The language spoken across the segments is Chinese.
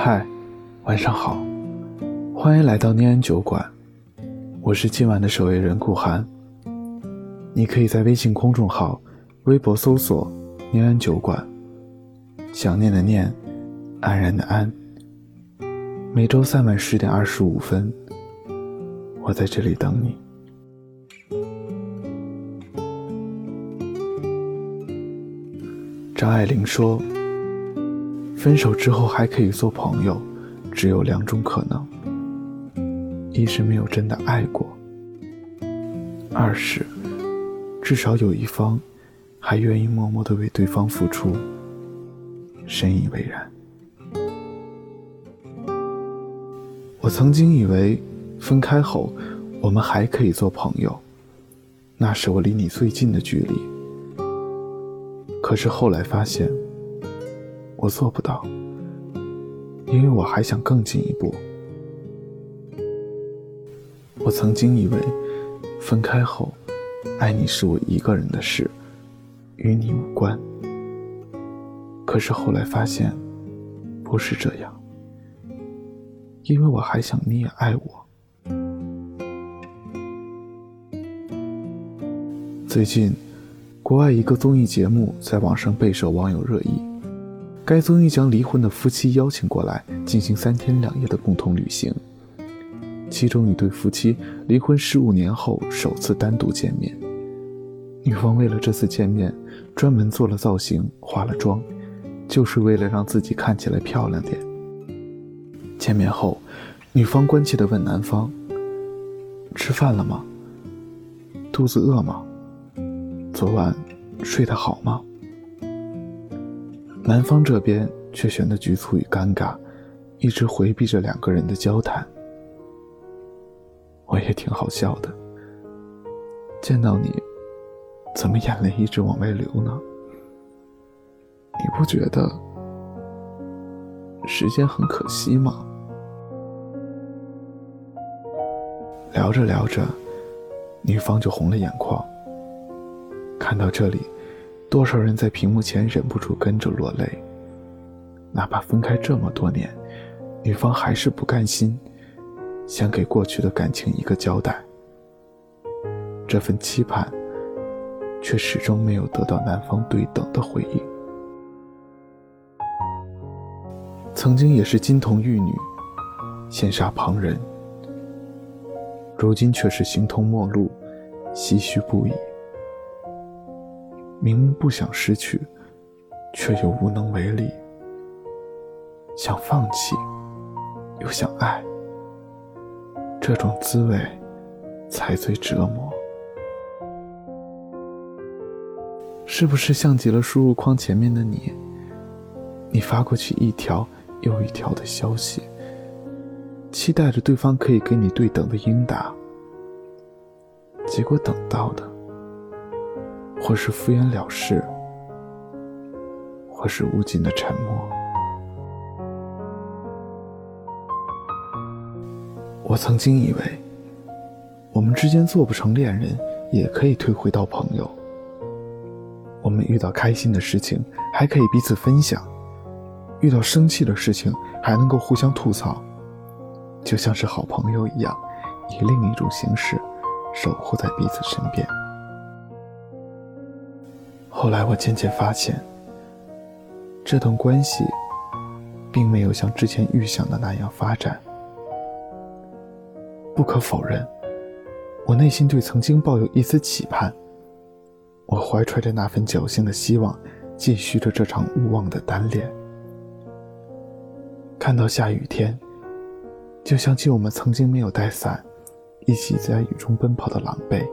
嗨，晚上好，欢迎来到念安酒馆，我是今晚的守夜人顾寒。你可以在微信公众号、微博搜索“念安酒馆”，想念的念，安然的安。每周三晚十点二十五分，我在这里等你。张爱玲说。分手之后还可以做朋友，只有两种可能：一是没有真的爱过；二是至少有一方还愿意默默的为对方付出，深以为然。我曾经以为分开后我们还可以做朋友，那是我离你最近的距离。可是后来发现。我做不到，因为我还想更进一步。我曾经以为，分开后，爱你是我一个人的事，与你无关。可是后来发现，不是这样，因为我还想你也爱我。最近，国外一个综艺节目在网上备受网友热议。该综艺将离婚的夫妻邀请过来进行三天两夜的共同旅行，其中一对夫妻离婚十五年后首次单独见面，女方为了这次见面专门做了造型、化了妆，就是为了让自己看起来漂亮点。见面后，女方关切地问男方：“吃饭了吗？肚子饿吗？昨晚睡得好吗？”男方这边却显得局促与尴尬，一直回避着两个人的交谈。我也挺好笑的，见到你，怎么眼泪一直往外流呢？你不觉得时间很可惜吗？聊着聊着，女方就红了眼眶。看到这里。多少人在屏幕前忍不住跟着落泪？哪怕分开这么多年，女方还是不甘心，想给过去的感情一个交代。这份期盼，却始终没有得到男方对等的回应。曾经也是金童玉女，羡煞旁人，如今却是形同陌路，唏嘘不已。明明不想失去，却又无能为力；想放弃，又想爱，这种滋味才最折磨。是不是像极了输入框前面的你？你发过去一条又一条的消息，期待着对方可以给你对等的应答，结果等到的。或是敷衍了事，或是无尽的沉默。我曾经以为，我们之间做不成恋人，也可以退回到朋友。我们遇到开心的事情，还可以彼此分享；遇到生气的事情，还能够互相吐槽，就像是好朋友一样，以另一种形式守护在彼此身边。后来我渐渐发现，这段关系并没有像之前预想的那样发展。不可否认，我内心对曾经抱有一丝期盼，我怀揣着那份侥幸的希望，继续着这场无望的单恋。看到下雨天，就想起我们曾经没有带伞，一起在雨中奔跑的狼狈。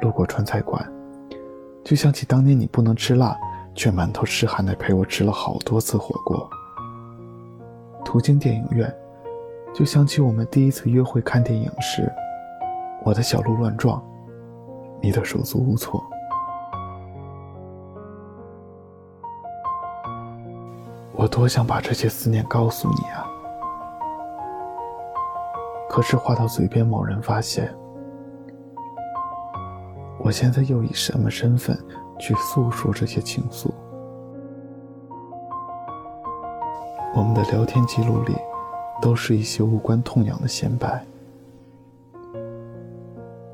路过川菜馆。就想起当年你不能吃辣，却满头湿汗的陪我吃了好多次火锅。途经电影院，就想起我们第一次约会看电影时，我的小鹿乱撞，你的手足无措。我多想把这些思念告诉你啊，可是话到嘴边，某人发现。我现在又以什么身份去诉说这些情愫？我们的聊天记录里，都是一些无关痛痒的闲白，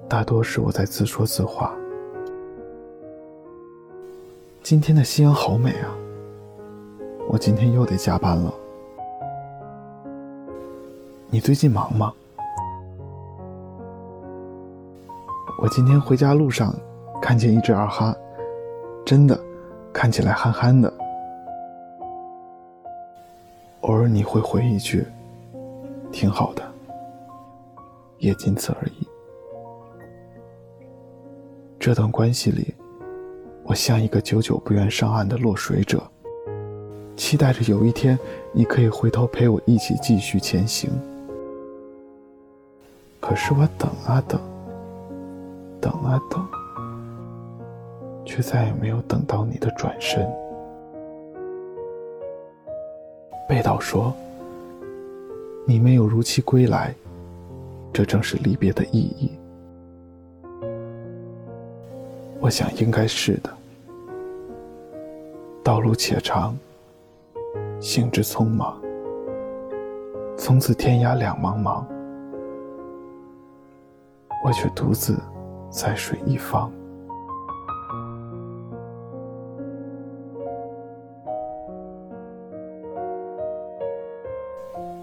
大多是我在自说自话。今天的夕阳好美啊！我今天又得加班了。你最近忙吗？我今天回家路上看见一只二哈，真的看起来憨憨的。偶尔你会回一句“挺好的”，也仅此而已。这段关系里，我像一个久久不愿上岸的落水者，期待着有一天你可以回头陪我一起继续前行。可是我等啊等，等啊等，却再也没有等到你的转身。贝岛说：“你没有如期归来，这正是离别的意义。”我想应该是的。道路且长，行之匆忙，从此天涯两茫茫。我却独自在水一方。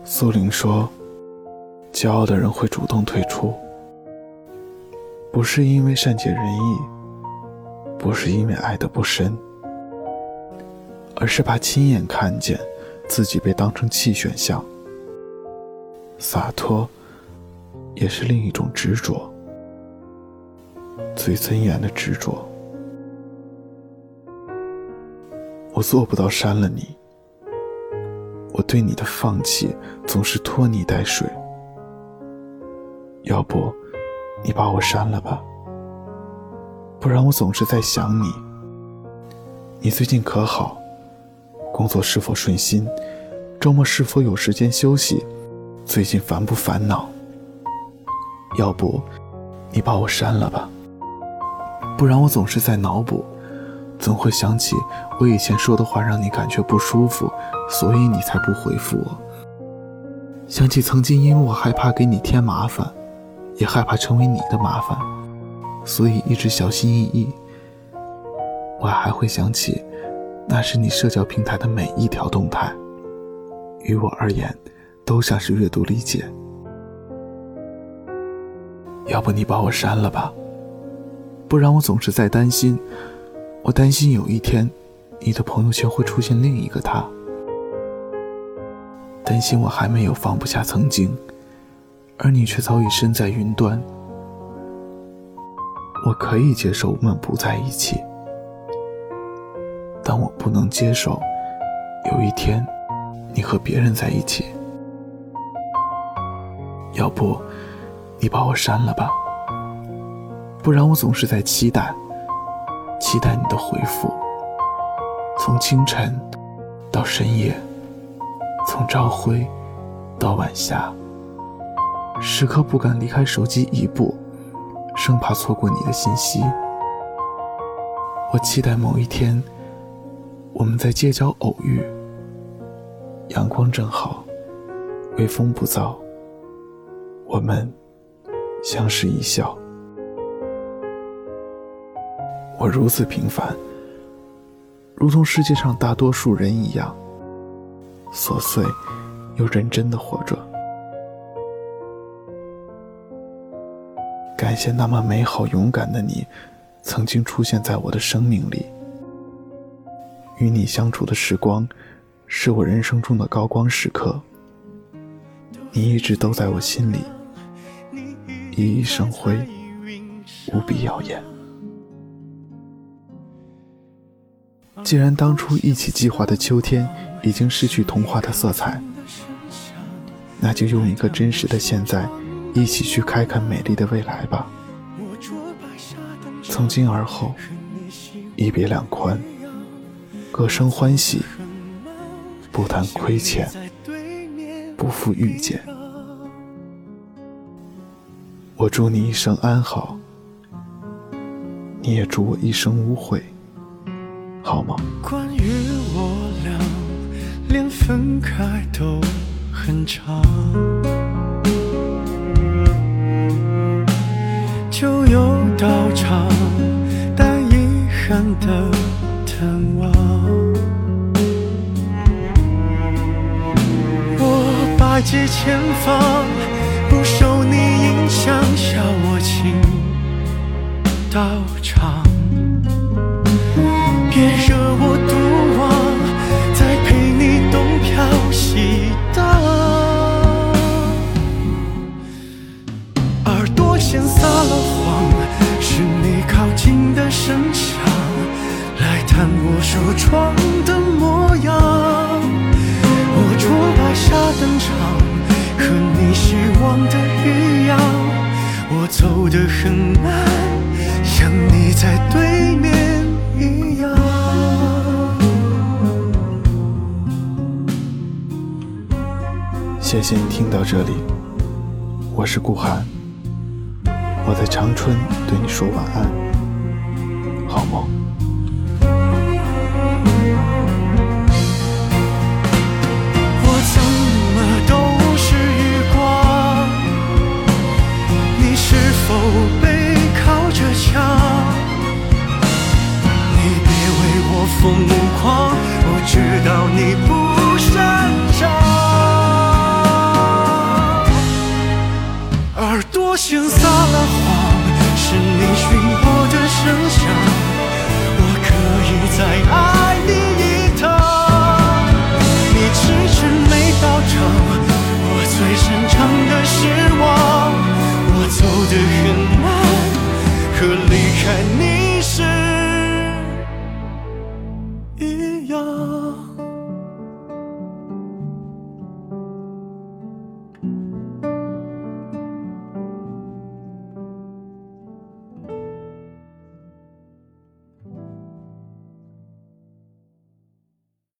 苏玲说：“骄傲的人会主动退出，不是因为善解人意，不是因为爱的不深，而是怕亲眼看见自己被当成弃选项。洒脱。”也是另一种执着，最尊严的执着。我做不到删了你，我对你的放弃总是拖泥带水。要不，你把我删了吧，不然我总是在想你。你最近可好？工作是否顺心？周末是否有时间休息？最近烦不烦恼？要不，你把我删了吧，不然我总是在脑补，总会想起我以前说的话让你感觉不舒服，所以你才不回复我。想起曾经因为我害怕给你添麻烦，也害怕成为你的麻烦，所以一直小心翼翼。我还会想起，那是你社交平台的每一条动态，于我而言，都像是阅读理解。要不你把我删了吧，不然我总是在担心，我担心有一天，你的朋友圈会出现另一个他，担心我还没有放不下曾经，而你却早已身在云端。我可以接受我们不在一起，但我不能接受有一天，你和别人在一起。要不。你把我删了吧，不然我总是在期待，期待你的回复。从清晨到深夜，从朝晖到晚霞，时刻不敢离开手机一步，生怕错过你的信息。我期待某一天，我们在街角偶遇，阳光正好，微风不燥，我们。相视一笑，我如此平凡，如同世界上大多数人一样，琐碎又认真的活着。感谢那么美好勇敢的你，曾经出现在我的生命里。与你相处的时光，是我人生中的高光时刻。你一直都在我心里。熠熠生辉，无比耀眼。既然当初一起计划的秋天已经失去童话的色彩，那就用一个真实的现在，一起去开垦美丽的未来吧。从今而后，一别两宽，各生欢喜，不谈亏欠，不负遇见。我祝你一生安好，你也祝我一生无悔，好吗？关于我俩连分开都很长。就有道场，但遗憾的淡忘。我百计千方，不受你影响，笑我情到场。我梳妆的模样。我桌摆下登场，和你希望的一样。我走得很慢，像你在对面一样。谢谢你听到这里，我是顾寒，我在长春对你说晚安，好梦。是否背靠着墙？你别为我疯狂我只